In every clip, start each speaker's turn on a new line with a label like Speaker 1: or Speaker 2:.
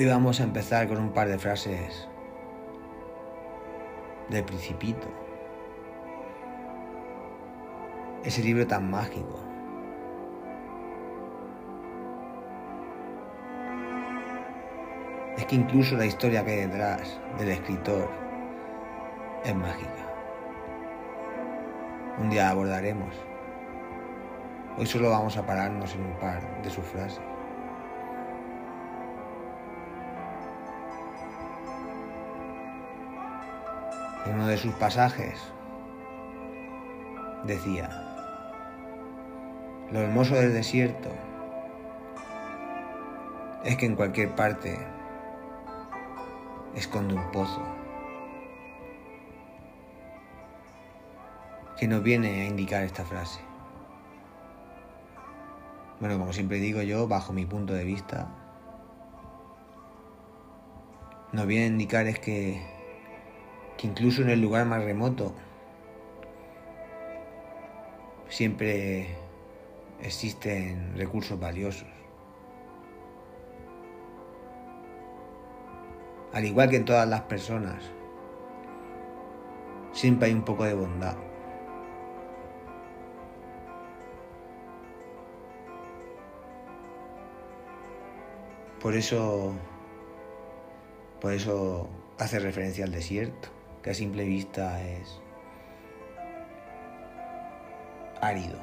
Speaker 1: Hoy vamos a empezar con un par de frases del Principito. Ese libro tan mágico. Es que incluso la historia que hay detrás del escritor es mágica. Un día abordaremos. Hoy solo vamos a pararnos en un par de sus frases. En uno de sus pasajes decía, lo hermoso del desierto es que en cualquier parte esconde un pozo que nos viene a indicar esta frase. Bueno, como siempre digo yo, bajo mi punto de vista, nos viene a indicar es que que incluso en el lugar más remoto siempre existen recursos valiosos. Al igual que en todas las personas, siempre hay un poco de bondad. Por eso, por eso hace referencia al desierto que a simple vista es árido.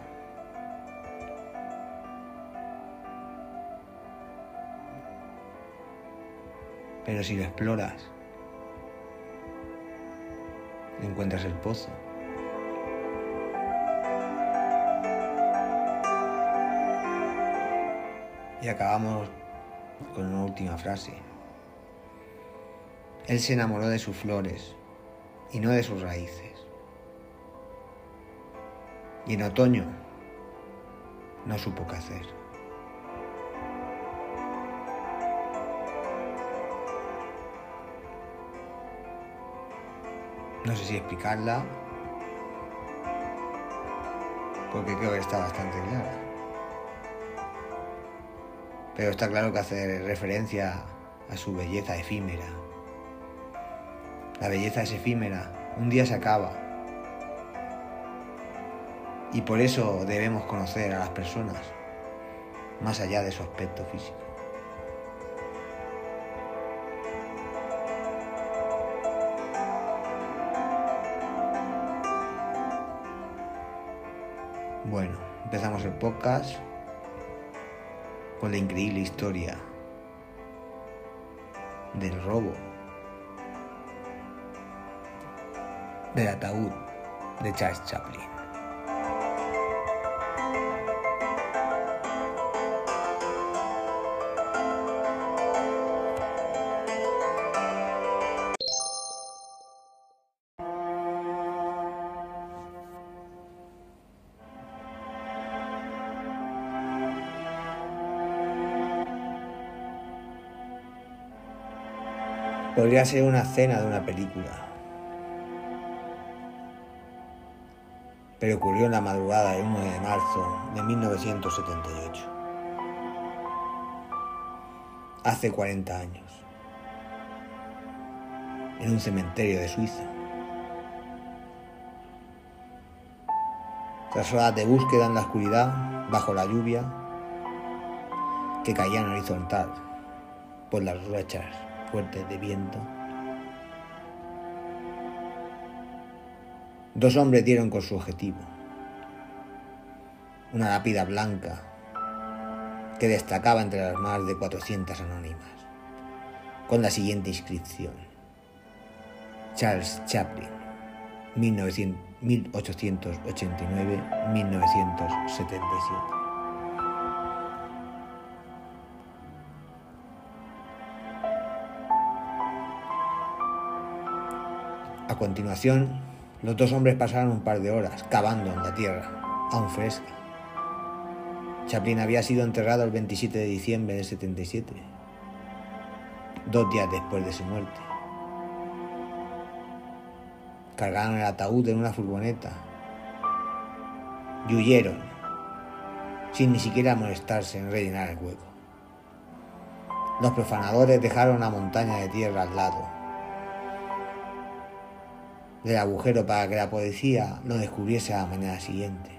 Speaker 1: Pero si lo exploras, encuentras el pozo. Y acabamos con una última frase. Él se enamoró de sus flores y no de sus raíces. Y en otoño no supo qué hacer. No sé si explicarla, porque creo que está bastante clara. Pero está claro que hace referencia a su belleza efímera, la belleza es efímera, un día se acaba. Y por eso debemos conocer a las personas, más allá de su aspecto físico. Bueno, empezamos el podcast con la increíble historia del robo del ataúd de Charles Chaplin. Podría ser una escena de una película. Pero ocurrió en la madrugada del 1 de marzo de 1978. Hace 40 años. En un cementerio de Suiza. Tras horas de búsqueda en la oscuridad, bajo la lluvia, que caía en horizontal por las rachas fuertes de viento, Dos hombres dieron con su objetivo. Una lápida blanca que destacaba entre las más de 400 anónimas, con la siguiente inscripción. Charles Chaplin, 1889-1977. A continuación, los dos hombres pasaron un par de horas cavando en la tierra, aún fresca. Chaplin había sido enterrado el 27 de diciembre del 77, dos días después de su muerte. Cargaron el ataúd en una furgoneta y huyeron, sin ni siquiera molestarse en rellenar el hueco. Los profanadores dejaron una montaña de tierra al lado del agujero para que la policía lo descubriese a la mañana siguiente.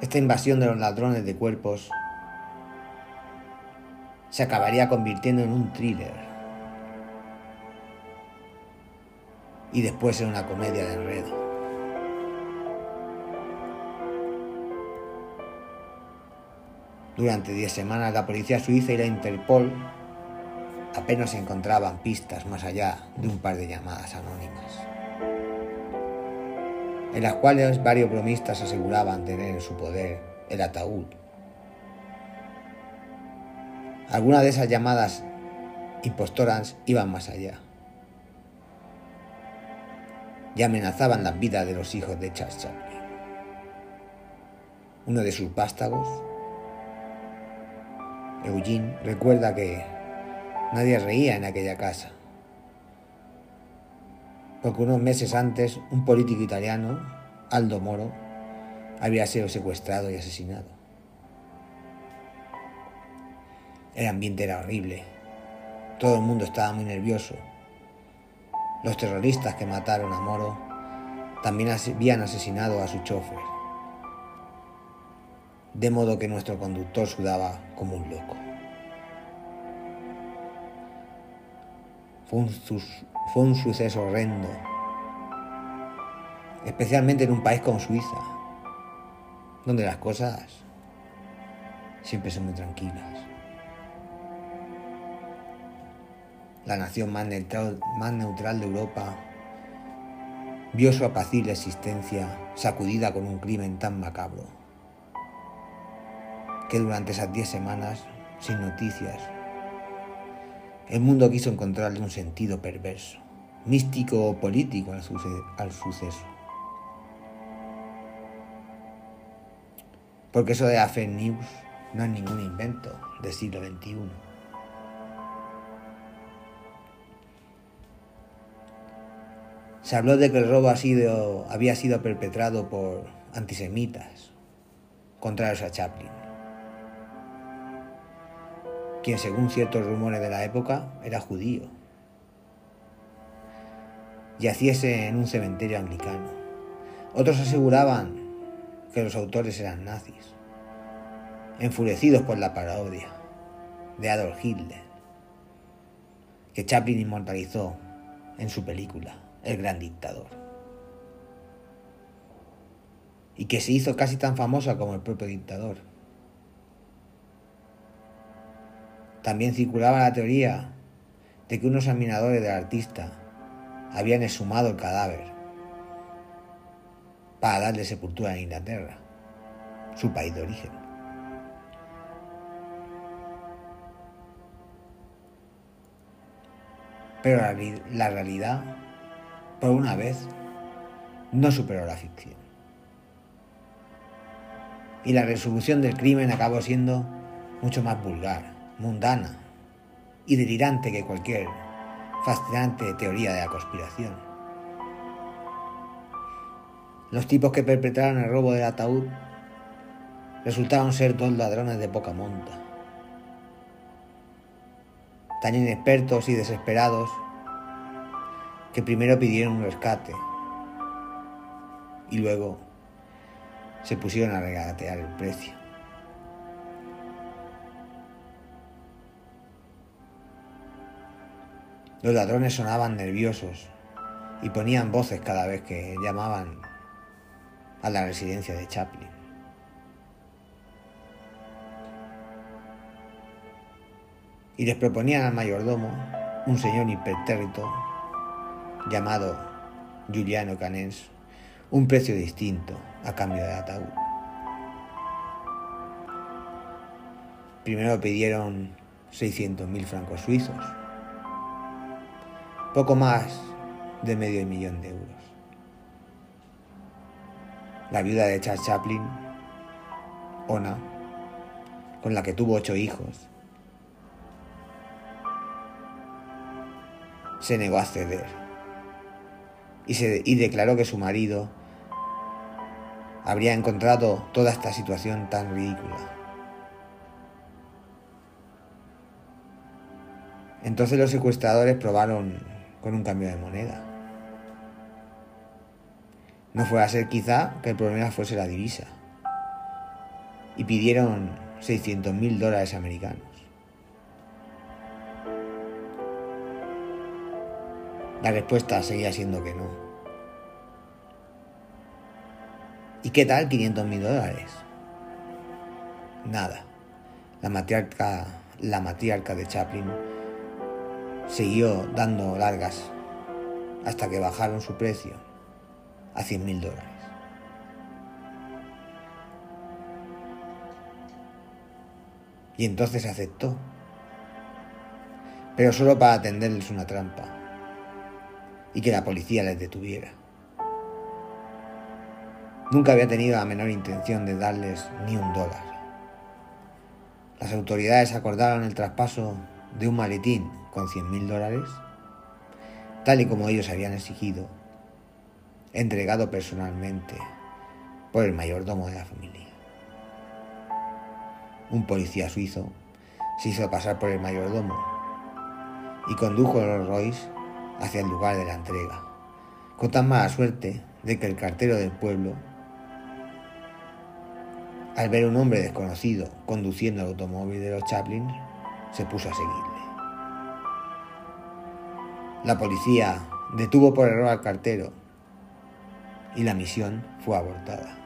Speaker 1: Esta invasión de los ladrones de cuerpos se acabaría convirtiendo en un thriller y después en una comedia de enredo. Durante 10 semanas la policía suiza y la Interpol apenas encontraban pistas más allá de un par de llamadas anónimas, en las cuales varios bromistas aseguraban tener en su poder el ataúd. Algunas de esas llamadas impostoras iban más allá y amenazaban la vida de los hijos de Charles Chaplin. Uno de sus vástagos Eugene recuerda que nadie reía en aquella casa, porque unos meses antes un político italiano, Aldo Moro, había sido secuestrado y asesinado. El ambiente era horrible, todo el mundo estaba muy nervioso. Los terroristas que mataron a Moro también habían asesinado a su chofer de modo que nuestro conductor sudaba como un loco. Fue un, suceso horrendo, especialmente en un país como Suiza, donde las cosas siempre son muy tranquilas. La nación más neutral, más neutral de Europa vio su apacible existencia sacudida con un crimen tan macabro que durante esas diez semanas, sin noticias, el mundo quiso encontrarle un sentido perverso, místico o político al, suceso. Porque eso de la fake news no es ningún invento del siglo XXI. Se habló de que el robo había sido perpetrado por antisemitas contra a Chaplin quien según ciertos rumores de la época era judío. Yaciese en un cementerio anglicano. Otros aseguraban que los autores eran nazis, enfurecidos por la parodia de Adolf Hitler, que Chaplin inmortalizó en su película El Gran Dictador, y que se hizo casi tan famosa como el propio dictador. También circulaba la teoría de que unos examinadores del artista habían exhumado el cadáver para darle sepultura en Inglaterra, su país de origen. Pero la, realidad, por una vez, no superó la ficción. Y la resolución del crimen acabó siendo mucho más vulgar mundana y delirante que cualquier fascinante teoría de la conspiración. Los tipos que perpetraron el robo del ataúd resultaron ser dos ladrones de poca monta, tan inexpertos y desesperados que primero pidieron un rescate y luego se pusieron a regatear el precio. Los ladrones sonaban nerviosos y ponían voces cada vez que llamaban a la residencia de Chaplin. Y les proponían al mayordomo, un señor hipertérrito llamado Giuliano Canens, un precio distinto a cambio de ataúd. Primero pidieron 600.000 francos suizos poco más de medio millón de euros. La viuda de Charles Chaplin, Ona, con la que tuvo ocho hijos, se negó a ceder y, se, y declaró que su marido habría encontrado toda esta situación tan ridícula. Entonces los secuestradores probaron con un cambio de moneda. No fue a ser quizá que el problema fuese la divisa. Y pidieron 600 mil dólares americanos. La respuesta seguía siendo que no. ¿Y qué tal 500 mil dólares? Nada. La matriarca, la matriarca de Chaplin siguió dando largas hasta que bajaron su precio a 100 mil dólares. Y entonces aceptó, pero solo para atenderles una trampa y que la policía les detuviera. Nunca había tenido la menor intención de darles ni un dólar. Las autoridades acordaron el traspaso de un maletín con 100 mil dólares, tal y como ellos habían exigido, entregado personalmente por el mayordomo de la familia. Un policía suizo se hizo pasar por el mayordomo y condujo a los Royce hacia el lugar de la entrega, con tan mala suerte de que el cartero del pueblo, al ver un hombre desconocido conduciendo el automóvil de los Chaplin, se puso a seguirle. La policía detuvo por error al cartero y la misión fue abortada.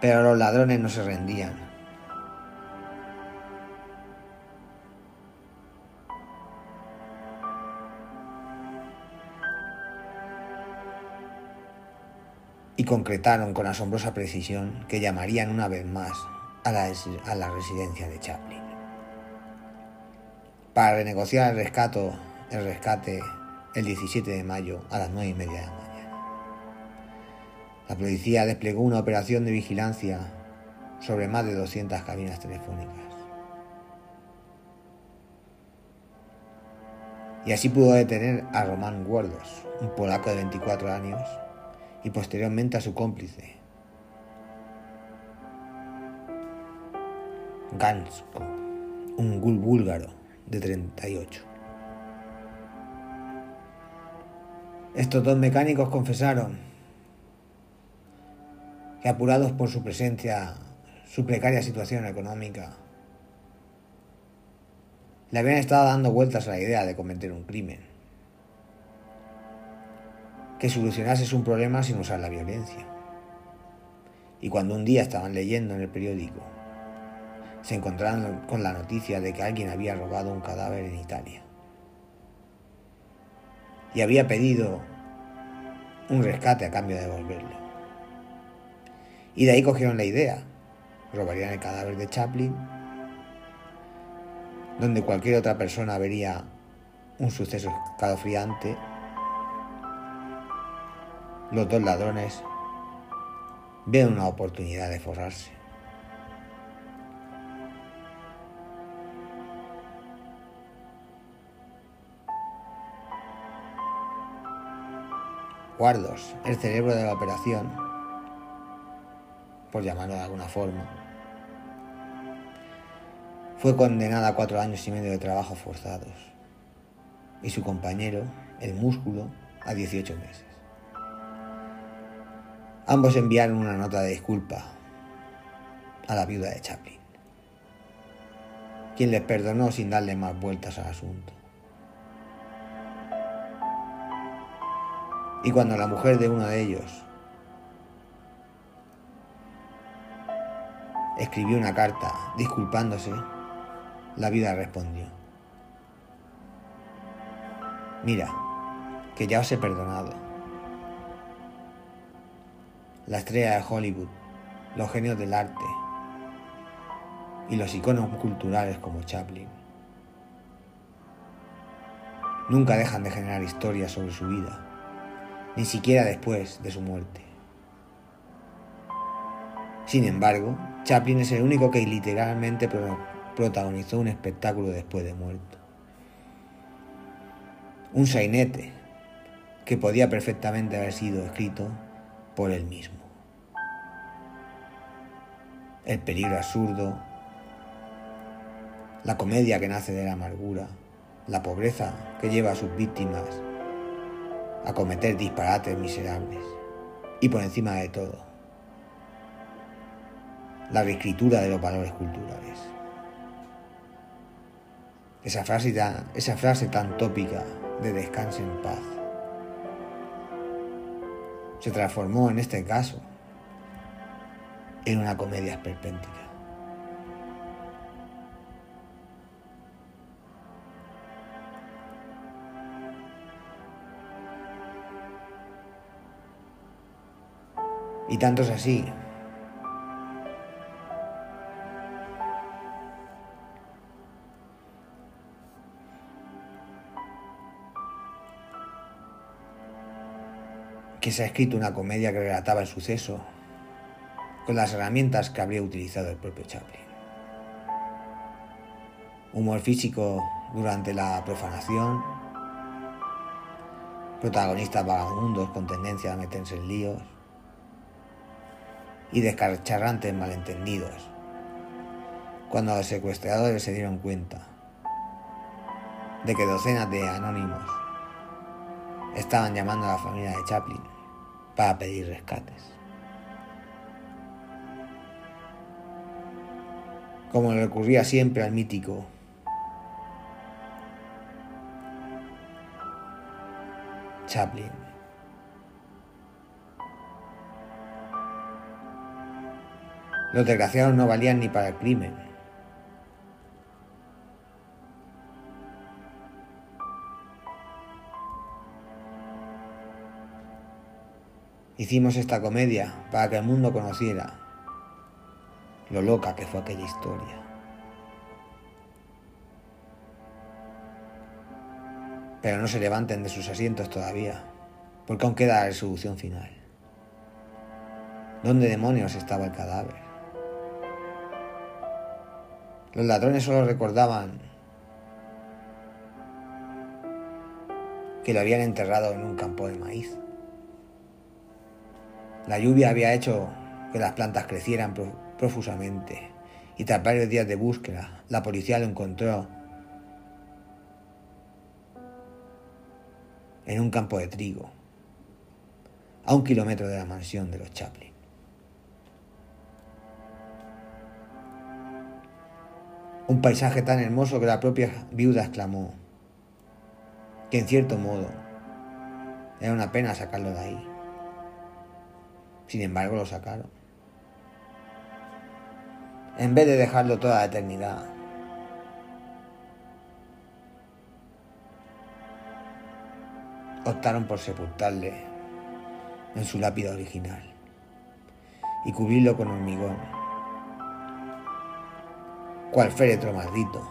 Speaker 1: Pero los ladrones no se rendían. Concretaron con asombrosa precisión que llamarían una vez más a la, a la residencia de Chaplin. Para renegociar el, rescato, el rescate el 17 de mayo a las 9 y media de la mañana. La policía desplegó una operación de vigilancia sobre más de 200 cabinas telefónicas. Y así pudo detener a Román Guardos, un polaco de 24 años, y posteriormente a su cómplice, Gansko, un gul búlgaro de 38. Estos dos mecánicos confesaron que apurados por su presencia, su precaria situación económica, le habían estado dando vueltas a la idea de cometer un crimen que solucionase un problema sin usar la violencia. Y cuando un día estaban leyendo en el periódico, se encontraron con la noticia de que alguien había robado un cadáver en Italia. Y había pedido un rescate a cambio de devolverlo. Y de ahí cogieron la idea. Robarían el cadáver de Chaplin, donde cualquier otra persona vería un suceso escalofriante los dos ladrones ven una oportunidad de forrarse. Guardos, el cerebro de la operación, por llamarlo de alguna forma, fue condenado a cuatro años y medio de trabajo forzados y su compañero, el músculo, a 18 meses. Ambos enviaron una nota de disculpa a la viuda de Chaplin, quien les perdonó sin darle más vueltas al asunto. Y cuando la mujer de uno de ellos escribió una carta disculpándose, la vida respondió, mira, que ya os he perdonado la estrella de Hollywood, los genios del arte y los iconos culturales como Chaplin. Nunca dejan de generar historias sobre su vida, ni siquiera después de su muerte. Sin embargo, Chaplin es el único que literalmente protagonizó un espectáculo después de muerto. Un sainete que podía perfectamente haber sido escrito por él mismo. el peligro absurdo, la comedia que nace de la amargura, la pobreza que lleva a sus víctimas a cometer disparates miserables y por encima de todo, la reescritura de los valores culturales. Esa frase, tan, esa frase tan tópica de descanse en paz se transformó en este caso en una comedia esperpéntica. Y tanto es así que se ha escrito una comedia que relataba el suceso con las herramientas que habría utilizado el propio Chaplin. Humor físico durante la profanación, protagonistas vagabundos con tendencia a meterse en líos y descarcharrantes malentendidos cuando los secuestradores se dieron cuenta de que docenas de anónimos estaban llamando a la familia de Chaplin para pedir rescates. Como le ocurría siempre al mítico Chaplin. Los desgraciados no valían ni para el crimen. Hicimos esta comedia para que el mundo conociera lo loca que fue aquella historia. Pero no se levanten de sus asientos todavía, porque aún queda la resolución final. ¿Dónde demonios estaba el cadáver? Los ladrones solo recordaban que lo habían enterrado en un campo de maíz. La lluvia había hecho que las plantas crecieran profusamente y tras varios días de búsqueda, la policía lo encontró en un campo de trigo, a un kilómetro de la mansión de los Chaplin. Un paisaje tan hermoso que la propia viuda exclamó que en cierto modo era una pena sacarlo de ahí. Sin embargo, lo sacaron. En vez de dejarlo toda la eternidad. Optaron por sepultarle en su lápida original y cubrirlo con hormigón, cual féretro maldito,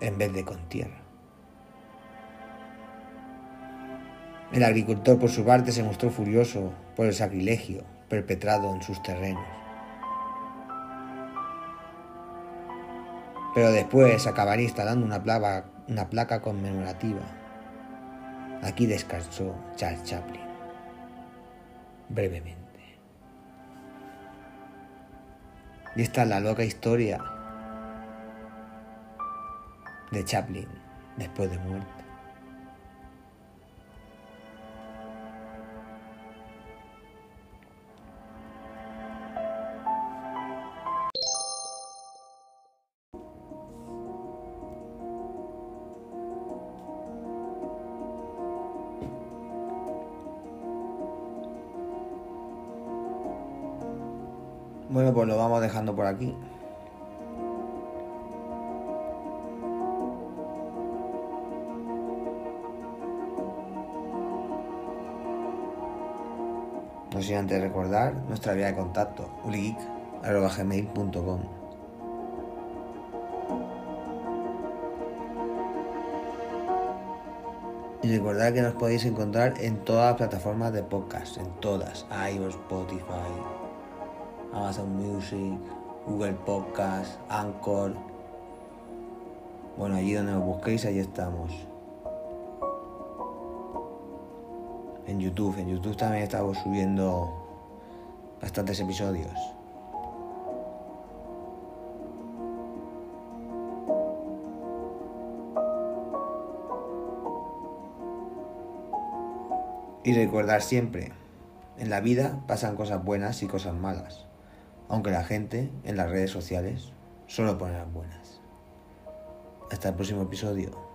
Speaker 1: en vez de con tierra. El agricultor por su parte se mostró furioso por el sacrilegio perpetrado en sus terrenos. Pero después acabaría instalando una placa, conmemorativa. Aquí descansó Charles Chaplin. Brevemente. Y esta es la loca historia de Chaplin después de muerte. Bueno, pues lo vamos dejando por aquí. No sin antes recordar nuestra vía de contacto, uligeek.com. Y recordad que nos podéis encontrar en todas las plataformas de podcast, en todas, iOS, Spotify, Amazon Music, Google Podcast, Anchor. Bueno, allí donde nos busquéis, allí estamos. En YouTube, en YouTube también estamos subiendo bastantes episodios. Y recordar siempre, en la vida pasan cosas buenas y cosas malas aunque la gente en las redes sociales solo pone las buenas. Hasta el próximo episodio.